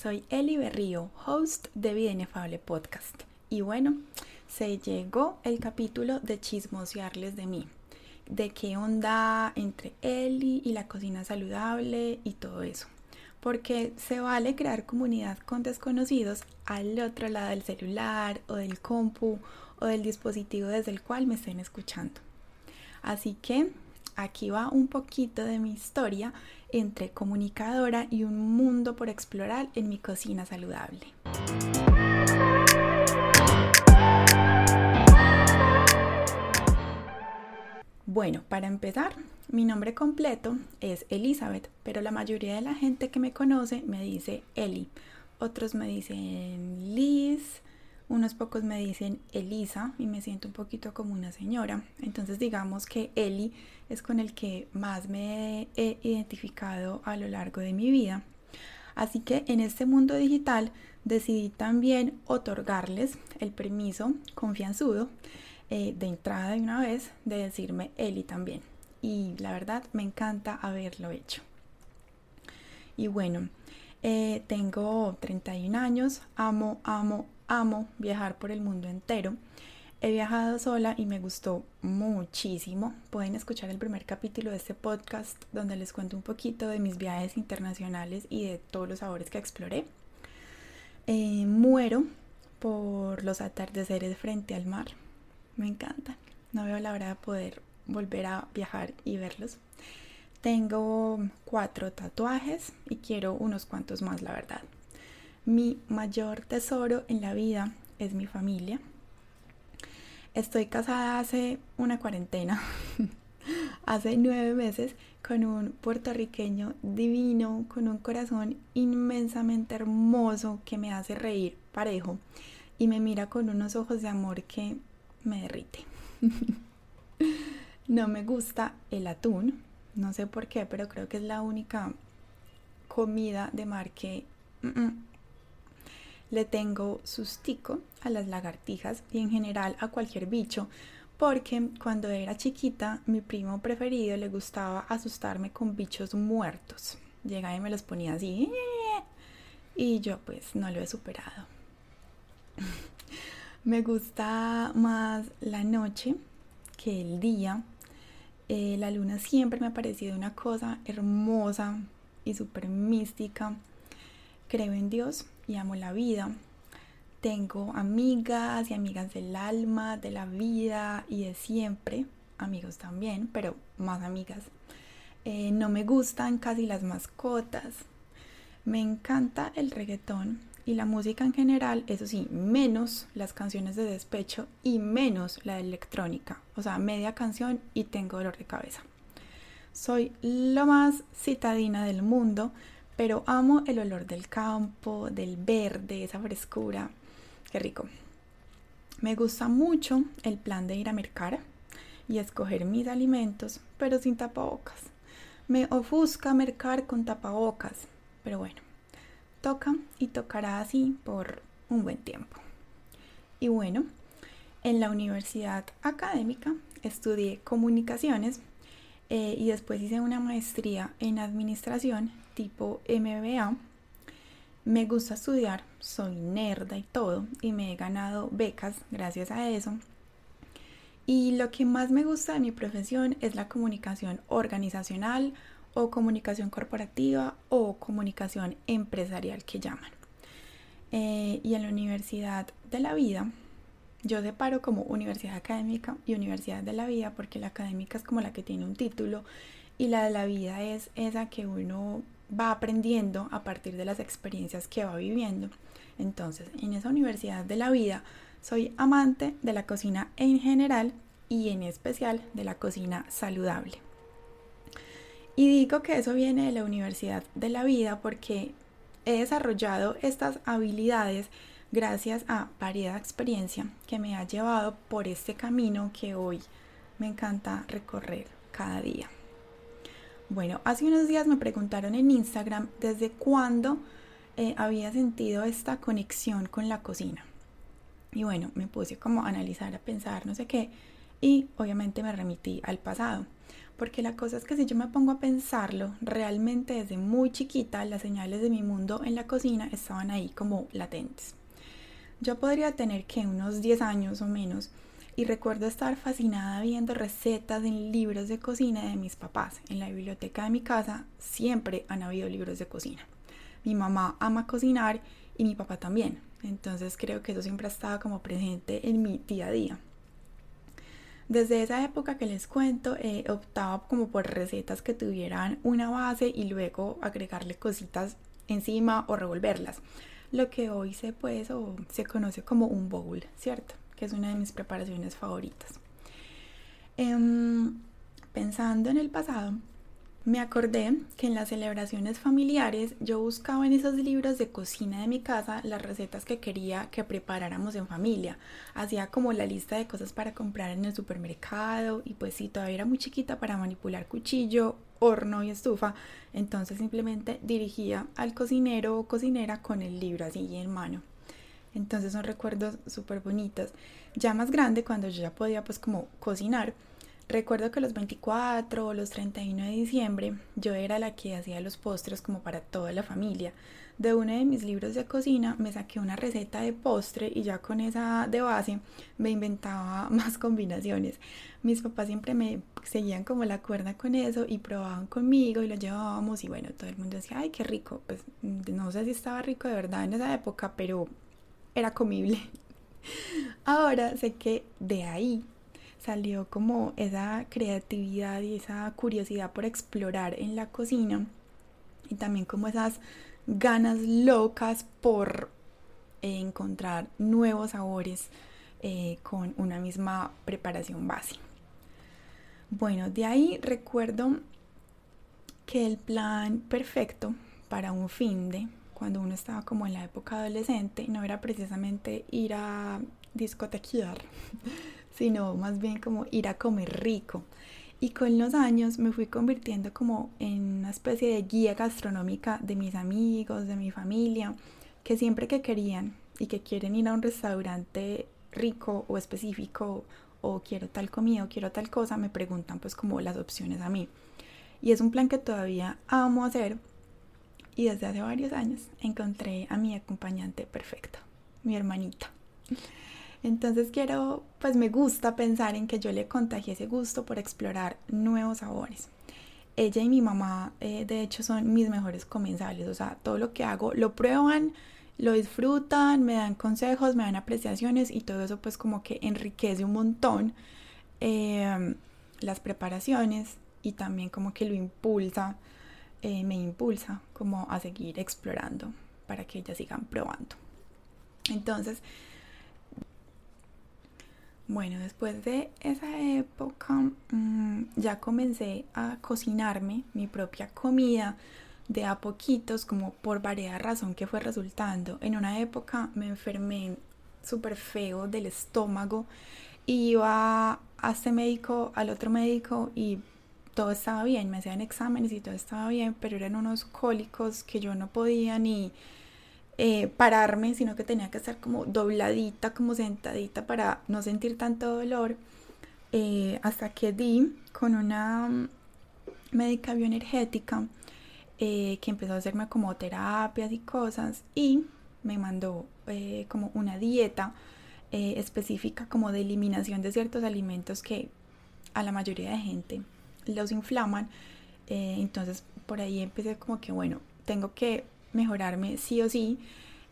soy Eli Berrío, host de Vida Inefable Podcast. Y bueno, se llegó el capítulo de chismosearles de mí, de qué onda entre Eli y la cocina saludable y todo eso. Porque se vale crear comunidad con desconocidos al otro lado del celular o del compu o del dispositivo desde el cual me estén escuchando. Así que aquí va un poquito de mi historia entre comunicadora y un mundo por explorar en mi cocina saludable. Bueno, para empezar, mi nombre completo es Elizabeth, pero la mayoría de la gente que me conoce me dice Eli. Otros me dicen Liz, unos pocos me dicen Elisa y me siento un poquito como una señora. Entonces digamos que Eli es con el que más me he identificado a lo largo de mi vida. Así que en este mundo digital decidí también otorgarles el permiso confianzudo eh, de entrada de una vez de decirme Eli también. Y la verdad me encanta haberlo hecho. Y bueno, eh, tengo 31 años, amo, amo, amo viajar por el mundo entero. He viajado sola y me gustó muchísimo. Pueden escuchar el primer capítulo de este podcast donde les cuento un poquito de mis viajes internacionales y de todos los sabores que exploré. Eh, muero por los atardeceres frente al mar. Me encantan. No veo la hora de poder volver a viajar y verlos. Tengo cuatro tatuajes y quiero unos cuantos más, la verdad. Mi mayor tesoro en la vida es mi familia. Estoy casada hace una cuarentena, hace nueve meses, con un puertorriqueño divino, con un corazón inmensamente hermoso que me hace reír parejo y me mira con unos ojos de amor que me derrite. no me gusta el atún, no sé por qué, pero creo que es la única comida de mar que mm, mm, le tengo sustico a las lagartijas y en general a cualquier bicho porque cuando era chiquita mi primo preferido le gustaba asustarme con bichos muertos. Llegaba y me los ponía así y yo pues no lo he superado. me gusta más la noche que el día. Eh, la luna siempre me ha parecido una cosa hermosa y súper mística. Creo en Dios y amo la vida. Tengo amigas y amigas del alma, de la vida y de siempre, amigos también, pero más amigas. Eh, no me gustan casi las mascotas. Me encanta el reggaetón y la música en general, eso sí, menos las canciones de despecho y menos la electrónica. O sea, media canción y tengo dolor de cabeza. Soy lo más citadina del mundo, pero amo el olor del campo, del verde, esa frescura. Qué rico. Me gusta mucho el plan de ir a mercar y escoger mis alimentos, pero sin tapabocas. Me ofusca mercar con tapabocas, pero bueno, toca y tocará así por un buen tiempo. Y bueno, en la universidad académica estudié comunicaciones eh, y después hice una maestría en administración tipo MBA. Me gusta estudiar, soy nerda y todo, y me he ganado becas gracias a eso. Y lo que más me gusta de mi profesión es la comunicación organizacional o comunicación corporativa o comunicación empresarial que llaman. Eh, y en la Universidad de la Vida, yo separo como universidad académica y universidad de la vida porque la académica es como la que tiene un título y la de la vida es esa que uno va aprendiendo a partir de las experiencias que va viviendo. Entonces, en esa universidad de la vida soy amante de la cocina en general y en especial de la cocina saludable. Y digo que eso viene de la universidad de la vida porque he desarrollado estas habilidades gracias a variada experiencia que me ha llevado por este camino que hoy me encanta recorrer cada día. Bueno, hace unos días me preguntaron en Instagram desde cuándo eh, había sentido esta conexión con la cocina. Y bueno, me puse como a analizar, a pensar, no sé qué, y obviamente me remití al pasado, Porque la cosa es que si yo me pongo a pensarlo, realmente desde muy chiquita las señales de mi mundo en la cocina estaban ahí como latentes. Yo podría tener que unos 10 años o menos y recuerdo estar fascinada viendo recetas en libros de cocina de mis papás. En la biblioteca de mi casa siempre han habido libros de cocina. Mi mamá ama cocinar y mi papá también. Entonces creo que eso siempre ha estado como presente en mi día a día. Desde esa época que les cuento, eh, optaba como por recetas que tuvieran una base y luego agregarle cositas encima o revolverlas. Lo que hoy se pues o se conoce como un bowl, ¿cierto? Que es una de mis preparaciones favoritas. Em, pensando en el pasado, me acordé que en las celebraciones familiares yo buscaba en esos libros de cocina de mi casa las recetas que quería que preparáramos en familia. Hacía como la lista de cosas para comprar en el supermercado y pues si todavía era muy chiquita para manipular cuchillo, horno y estufa, entonces simplemente dirigía al cocinero o cocinera con el libro así en mano. Entonces son recuerdos súper bonitos. Ya más grande, cuando yo ya podía pues como cocinar, Recuerdo que los 24 o los 31 de diciembre yo era la que hacía los postres como para toda la familia. De uno de mis libros de cocina me saqué una receta de postre y ya con esa de base me inventaba más combinaciones. Mis papás siempre me seguían como la cuerda con eso y probaban conmigo y lo llevábamos y bueno, todo el mundo decía, ay, qué rico. Pues no sé si estaba rico de verdad en esa época, pero era comible. Ahora sé que de ahí salió como esa creatividad y esa curiosidad por explorar en la cocina y también como esas ganas locas por encontrar nuevos sabores eh, con una misma preparación base. Bueno, de ahí recuerdo que el plan perfecto para un fin de cuando uno estaba como en la época adolescente no era precisamente ir a discotequear, sino más bien como ir a comer rico. Y con los años me fui convirtiendo como en una especie de guía gastronómica de mis amigos, de mi familia, que siempre que querían y que quieren ir a un restaurante rico o específico o quiero tal comida o quiero tal cosa, me preguntan pues como las opciones a mí. Y es un plan que todavía amo hacer y desde hace varios años encontré a mi acompañante perfecta, mi hermanita. Entonces quiero, pues me gusta pensar en que yo le contagié ese gusto por explorar nuevos sabores. Ella y mi mamá, eh, de hecho, son mis mejores comensales. O sea, todo lo que hago lo prueban, lo disfrutan, me dan consejos, me dan apreciaciones y todo eso pues como que enriquece un montón em, las preparaciones y también como que lo impulsa, eh, me impulsa como a seguir explorando para que ellas sigan probando. Entonces, bueno, después de esa época mm, ya comencé a cocinarme mi propia comida de a poquitos, como por variada razón que fue resultando. En una época me enfermé súper feo del estómago y iba a este médico, al otro médico y todo estaba bien, me hacían exámenes y todo estaba bien, pero eran unos cólicos que yo no podía ni eh, pararme, sino que tenía que estar como dobladita, como sentadita para no sentir tanto dolor. Eh, hasta que di con una médica bioenergética eh, que empezó a hacerme como terapias y cosas y me mandó como una dieta específica como de eliminación de ciertos alimentos que a la mayoría de gente los inflaman. entonces por ahí empecé como que bueno, tengo que mejorarme sí o sí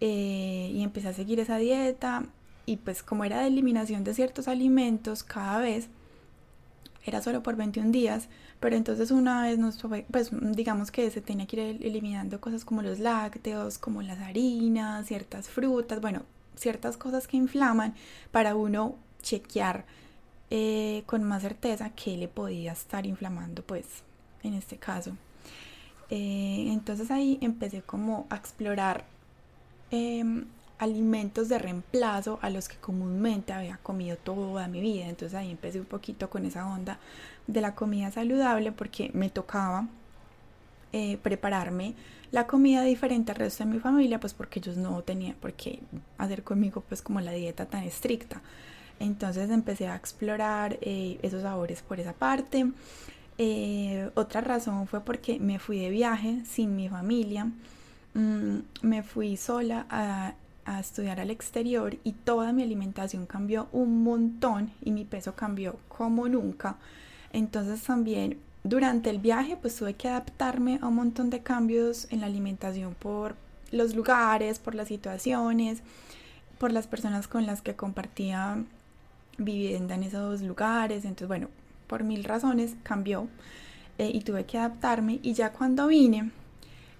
eh, y empecé a seguir esa dieta y pues como era de eliminación de ciertos alimentos cada vez era solo por 21 días pero entonces una vez nos pues digamos que se tenía que ir eliminando cosas como los lácteos como las harinas ciertas frutas bueno ciertas cosas que inflaman para uno chequear eh, con más certeza que le podía estar inflamando pues en este caso eh, entonces ahí empecé como a explorar em, alimentos de reemplazo a los que comúnmente había comido toda mi vida. Entonces ahí empecé un poquito con esa onda de la comida saludable porque me tocaba eh, prepararme la comida diferente al resto de mi familia, pues porque ellos no tenían por qué hacer conmigo pues como la dieta tan estricta. Entonces empecé a explorar eh, esos sabores por esa parte. Eh, otra razón fue porque me fui de viaje sin mi familia. Mm, me fui sola a, a estudiar al exterior y toda mi alimentación cambió un montón y mi peso cambió como nunca. Entonces también durante el viaje pues tuve que adaptarme a un montón de cambios en la alimentación por los lugares, por las situaciones, por las personas con las que compartía vivienda en esos lugares. Entonces bueno, por mil razones cambió eh, y tuve que adaptarme y ya cuando vine,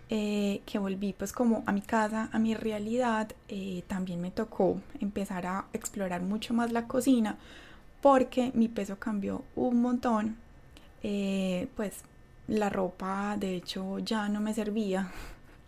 eh, que volví pues como a mi casa, a mi realidad, eh, también me tocó empezar a explorar mucho más la cocina porque mi peso cambió un montón. pues la ropa de hecho ya no me servía.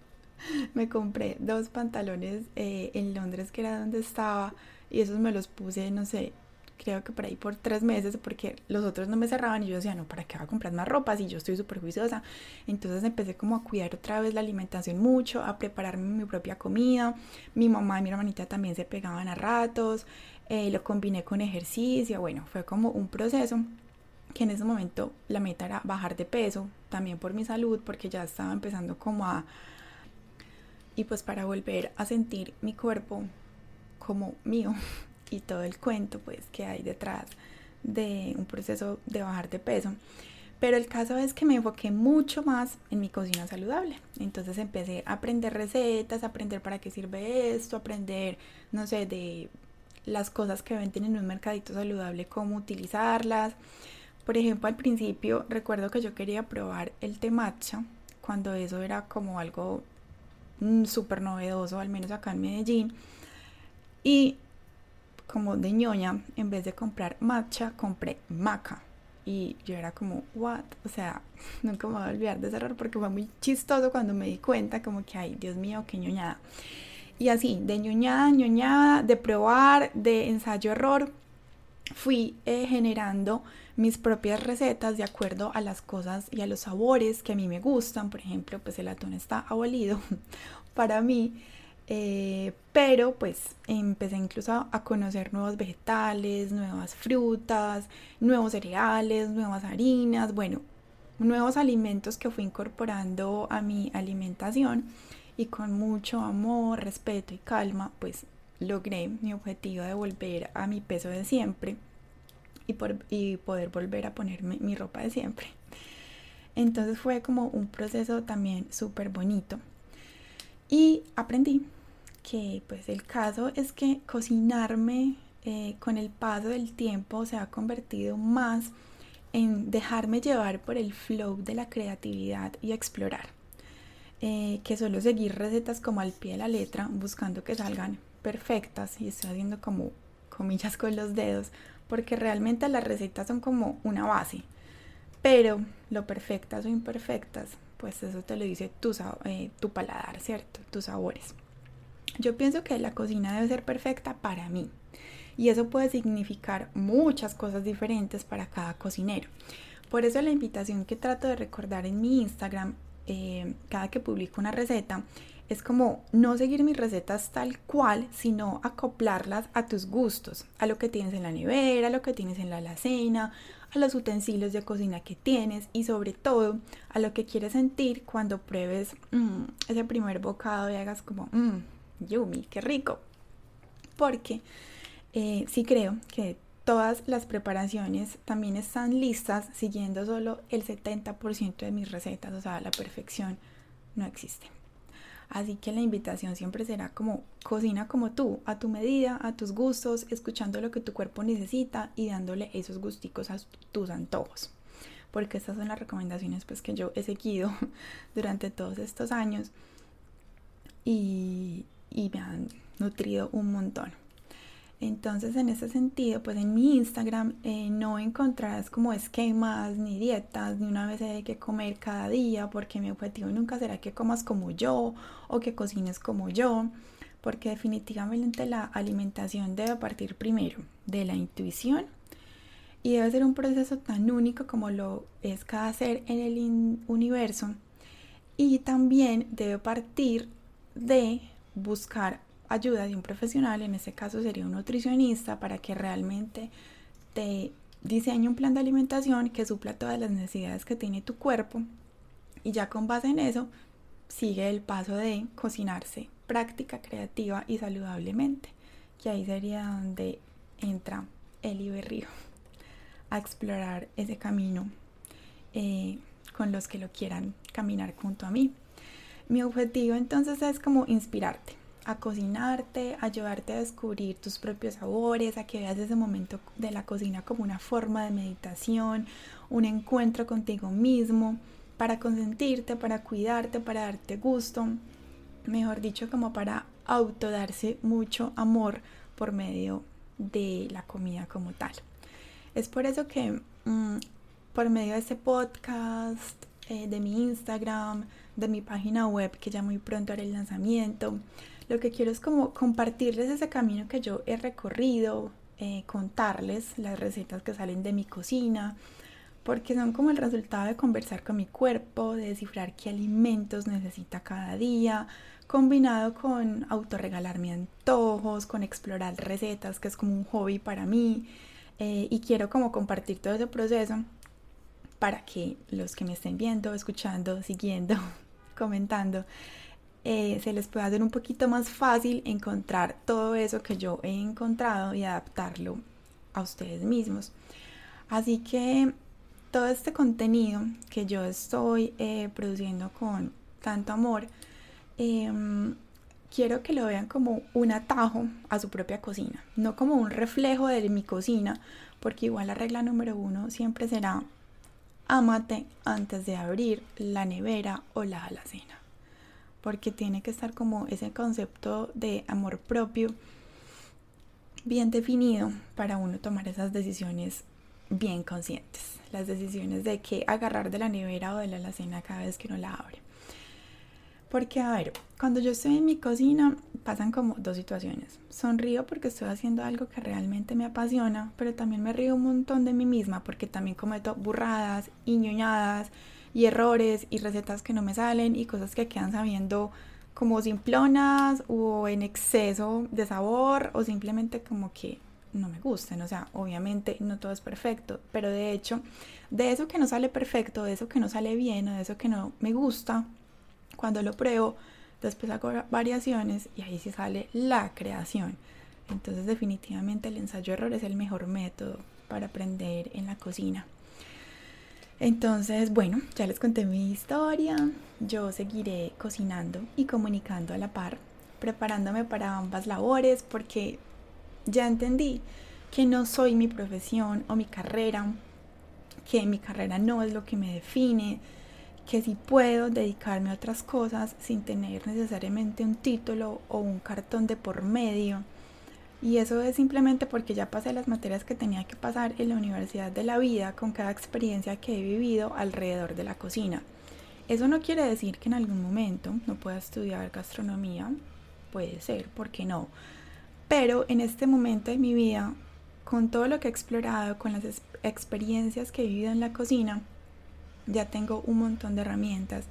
me compré dos pantalones en Londres que era donde estaba y esos me los puse, no sé, creo que por ahí por tres meses, porque los otros no me cerraban y yo decía, no, ¿para qué voy a comprar más ropa si yo estoy súper juiciosa? Entonces empecé como a cuidar otra vez la alimentación mucho, a prepararme mi propia comida. Mi mamá y mi hermanita también se pegaban a ratos, eh, lo combiné con ejercicio, bueno, fue como un proceso que en ese momento la meta era bajar de peso, también por mi salud, porque ya estaba empezando como a... Y pues para volver a sentir mi cuerpo como mío, y todo el cuento pues que hay detrás de un proceso de bajar de peso. Pero el caso es que me enfoqué mucho más en mi cocina saludable. Entonces empecé a aprender recetas, a aprender para qué sirve esto, aprender, no sé, de las cosas que venden en un mercadito saludable, cómo utilizarlas. Por ejemplo, al principio recuerdo que yo quería probar el té matcha, cuando eso era como algo mm, súper novedoso, al menos acá en Medellín. Y como de ñoña, en vez de comprar matcha, compré maca. Y yo era como, what? O sea, nunca me voy a olvidar de ese error porque fue muy chistoso cuando me di cuenta, como que, ay, Dios mío, qué ñoñada. Y así, de ñoñada, ñoñada, de probar, de ensayo-error, fui eh, generando mis propias recetas de acuerdo a las cosas y a los sabores que a mí me gustan. Por ejemplo, pues el atún está abolido para mí. Eh, pero pues empecé incluso a conocer nuevos vegetales, nuevas frutas, nuevos cereales, nuevas harinas, bueno, nuevos alimentos que fui incorporando a mi alimentación y con mucho amor, respeto y calma pues logré mi objetivo de volver a mi peso de siempre y, por, y poder volver a ponerme mi ropa de siempre. Entonces fue como un proceso también súper bonito y aprendí que pues el caso es que cocinarme eh, con el paso del tiempo se ha convertido más en dejarme llevar por el flow de la creatividad y explorar. Eh, que solo seguir recetas como al pie de la letra, buscando que salgan perfectas y estoy haciendo como comillas con los dedos, porque realmente las recetas son como una base, pero lo perfectas o imperfectas pues eso te lo dice tu, eh, tu paladar, ¿cierto? Tus sabores. Yo pienso que la cocina debe ser perfecta para mí. Y eso puede significar muchas cosas diferentes para cada cocinero. Por eso la invitación que trato de recordar en mi Instagram, eh, cada que publico una receta, es como no seguir mis recetas tal cual, sino acoplarlas a tus gustos, a lo que tienes en la nevera, a lo que tienes en la alacena, a los utensilios de cocina que tienes y sobre todo a lo que quieres sentir cuando pruebes mm, ese primer bocado y hagas como, mmm, yumi, qué rico. Porque eh, sí creo que todas las preparaciones también están listas siguiendo solo el 70% de mis recetas, o sea, la perfección no existe. Así que la invitación siempre será como cocina como tú, a tu medida, a tus gustos, escuchando lo que tu cuerpo necesita y dándole esos gusticos a tus antojos. Porque estas son las recomendaciones pues que yo he seguido durante todos estos años y, y me han nutrido un montón. Entonces, en ese sentido, pues en mi Instagram eh, no encontrarás como esquemas ni dietas, ni una vez hay que comer cada día, porque mi objetivo nunca será que comas como yo o que cocines como yo, porque definitivamente la alimentación debe partir primero de la intuición y debe ser un proceso tan único como lo es cada ser en el universo y también debe partir de buscar ayuda de un profesional, en este caso sería un nutricionista, para que realmente te diseña un plan de alimentación que supla todas las necesidades que tiene tu cuerpo y ya con base en eso sigue el paso de cocinarse práctica, creativa y saludablemente, que ahí sería donde entra Eli Berrío a explorar ese camino eh, con los que lo quieran caminar junto a mí. Mi objetivo entonces es como inspirarte, a cocinarte, ayudarte a descubrir tus propios sabores, a que veas ese momento de la cocina como una forma de meditación, un encuentro contigo mismo, para consentirte, para cuidarte, para darte gusto, mejor dicho, como para autodarse mucho amor por medio de la comida como tal. Es por eso que mm, por medio de este podcast, eh, de mi Instagram, de mi página web, que ya muy pronto haré el lanzamiento, lo que quiero es como compartirles ese camino que yo he recorrido, eh, contarles las recetas que salen de mi cocina, porque son como el resultado de conversar con mi cuerpo, de descifrar qué alimentos necesita cada día, combinado con autorregalarme antojos, con explorar recetas, que es como un hobby para mí, eh, y quiero como compartir todo ese proceso para que los que me estén viendo, escuchando, siguiendo, comentando, eh, se les pueda hacer un poquito más fácil encontrar todo eso que yo he encontrado y adaptarlo a ustedes mismos. Así que todo este contenido que yo estoy eh, produciendo con tanto amor, em, quiero que lo vean como un atajo a su propia cocina, no como un reflejo de mi cocina, porque igual la regla número uno siempre será ámate antes de abrir la nevera o la alacena porque tiene que estar como ese concepto de amor propio bien definido para uno tomar esas decisiones bien conscientes, las decisiones de qué agarrar de la nevera o de la alacena cada vez que uno la abre. Porque, a ver, cuando yo estoy en mi cocina pasan como dos situaciones. Sonrío porque estoy haciendo algo que realmente me apasiona, pero también me río un montón de mí misma porque también cometo burradas y ñoñadas y errores y recetas que no me salen y cosas que quedan sabiendo como simplonas o en exceso de sabor o simplemente como que no me gusten. O sea, obviamente no todo es perfecto, pero de hecho, de eso que no sale perfecto, de eso que no sale bien o de eso que no me gusta, cuando lo pruebo, después hago variaciones y ahí sí sale la creación. Entonces definitivamente el ensayo error es el mejor método para aprender en la cocina. Entonces, bueno, ya les conté mi historia. Yo seguiré cocinando y comunicando a la par, preparándome para ambas labores porque ya entendí que no soy mi profesión o mi carrera, que mi carrera no es lo que me define, que sí puedo dedicarme a otras cosas sin tener necesariamente un título o un cartón de por medio y eso es simplemente porque ya pasé las materias que tenía que pasar en la Universidad de la Vida con cada experiencia que he vivido alrededor de la cocina. Eso no quiere decir que en algún momento no pueda estudiar gastronomía, puede ser, ¿por qué no? Pero en este momento de mi vida, con todo lo que he explorado, con las experiencias que he vivido en la cocina, ya tengo un montón de herramientas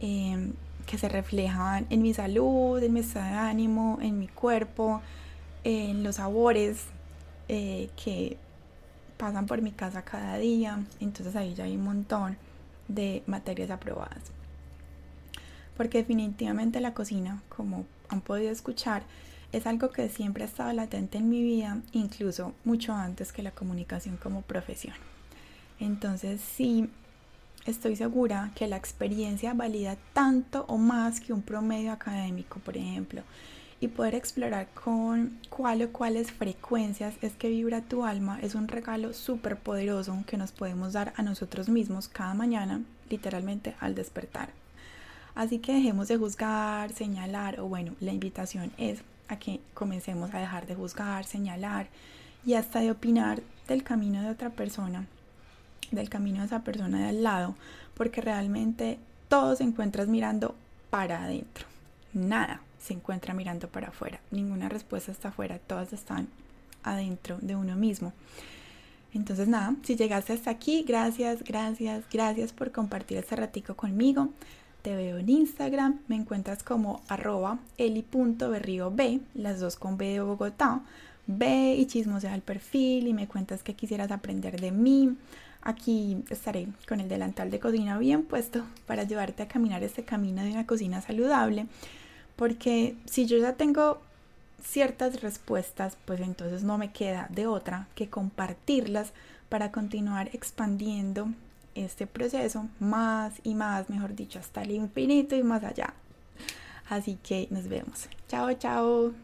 em, que se reflejan en mi salud, en mi estado de ánimo, en mi cuerpo, en los sabores eh, que pasan por mi casa cada día. Entonces ahí ya hay un montón de materias aprobadas. Porque definitivamente la cocina, como han podido escuchar, es algo que siempre ha estado latente en mi vida, incluso mucho antes que la comunicación como profesión. Entonces sí, estoy segura que la experiencia valida tanto o más que un promedio académico, por ejemplo y poder explorar con cuál o cuáles frecuencias es que vibra tu alma es un regalo súper poderoso que nos podemos dar a nosotros mismos cada mañana, literalmente al despertar. Así que dejemos de juzgar, señalar, o bueno, la invitación es a que comencemos a dejar de juzgar, señalar y hasta de opinar del camino de otra persona, del camino de esa persona de al lado, porque realmente todos se encuentras mirando para adentro, nada se encuentra mirando para afuera. Ninguna respuesta está afuera, todas están adentro de uno mismo. Entonces nada, si llegaste hasta aquí, gracias, gracias, gracias por compartir este ratico conmigo. te veo en Instagram, me encuentras como arroba eli.berriob, las dos con B de Bogotá. Ve y chismosea el perfil y me cuentas que quisieras aprender de mí. Aquí estaré con el delantal de cocina bien puesto para ayudarte a caminar este camino de una cocina saludable. Porque si yo ya tengo ciertas respuestas, pues entonces no me queda de otra que compartirlas para continuar expandiendo este proceso más y más, mejor dicho, hasta el infinito y más allá. Así que nos vemos. Chao, chao.